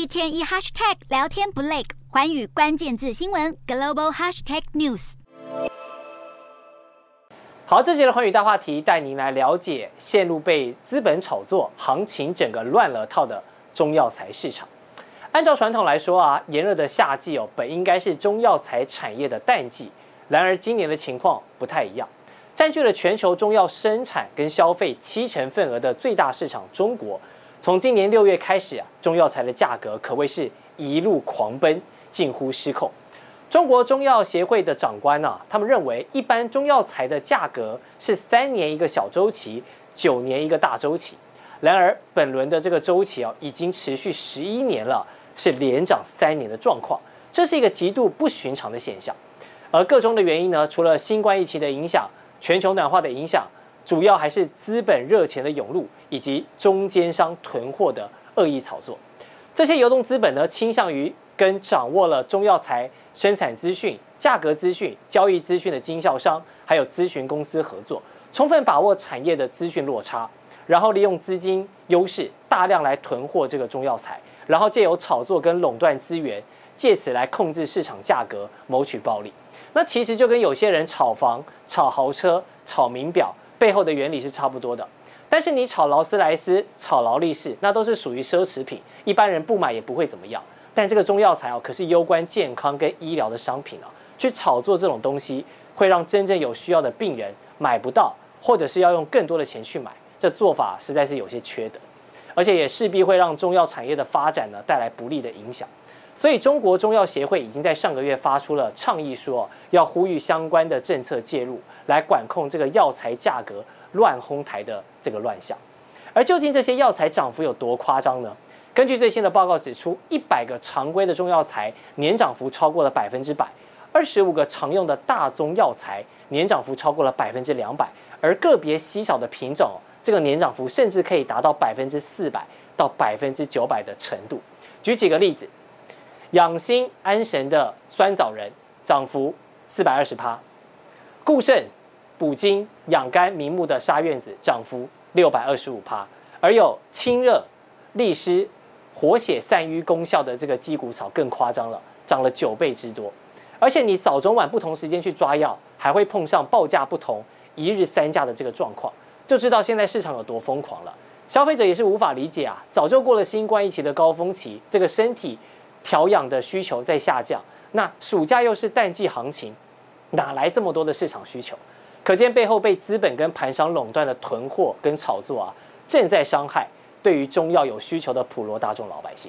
一天一 hashtag 聊天不累，环宇关键字新闻 global hashtag news。好，这节的环宇大话题带您来了解陷入被资本炒作、行情整个乱了套的中药材市场。按照传统来说啊，炎热的夏季哦，本应该是中药材产业的淡季，然而今年的情况不太一样。占据了全球中药生产跟消费七成份额的最大市场中国，从今年六月开始啊，中药材的价格可谓是一路狂奔，近乎失控。中国中药协会的长官啊，他们认为一般中药材的价格是三年一个小周期，九年一个大周期。然而本轮的这个周期啊，已经持续十一年了，是连涨三年的状况，这是一个极度不寻常的现象。而个中的原因呢，除了新冠疫情的影响。全球暖化的影响，主要还是资本热钱的涌入，以及中间商囤货的恶意炒作。这些流动资本呢，倾向于跟掌握了中药材生产资讯、价格资讯、交易资讯的经销商，还有咨询公司合作，充分把握产业的资讯落差，然后利用资金优势，大量来囤货这个中药材，然后借由炒作跟垄断资源，借此来控制市场价格，谋取暴利。那其实就跟有些人炒房、炒豪车、炒名表背后的原理是差不多的。但是你炒劳斯莱斯、炒劳力士，那都是属于奢侈品，一般人不买也不会怎么样。但这个中药材哦，可是攸关健康跟医疗的商品啊，去炒作这种东西，会让真正有需要的病人买不到，或者是要用更多的钱去买，这做法实在是有些缺德，而且也势必会让中药产业的发展呢带来不利的影响。所以，中国中药协会已经在上个月发出了倡议，说要呼吁相关的政策介入，来管控这个药材价格乱哄抬的这个乱象。而究竟这些药材涨幅有多夸张呢？根据最新的报告指出，一百个常规的中药材年涨幅超过了百分之百，二十五个常用的大宗药材年涨幅超过了百分之两百，而个别稀少的品种，这个年涨幅甚至可以达到百分之四百到百分之九百的程度。举几个例子。养心安神的酸枣仁涨幅四百二十趴，固肾补筋养肝明目的沙苑子涨幅六百二十五趴，而有清热利湿活血散瘀功效的这个鸡骨草更夸张了，涨了九倍之多。而且你早中晚不同时间去抓药，还会碰上报价不同、一日三价的这个状况，就知道现在市场有多疯狂了。消费者也是无法理解啊，早就过了新冠疫情的高峰期，这个身体。调养的需求在下降，那暑假又是淡季行情，哪来这么多的市场需求？可见背后被资本跟盘商垄断的囤货跟炒作啊，正在伤害对于中药有需求的普罗大众老百姓。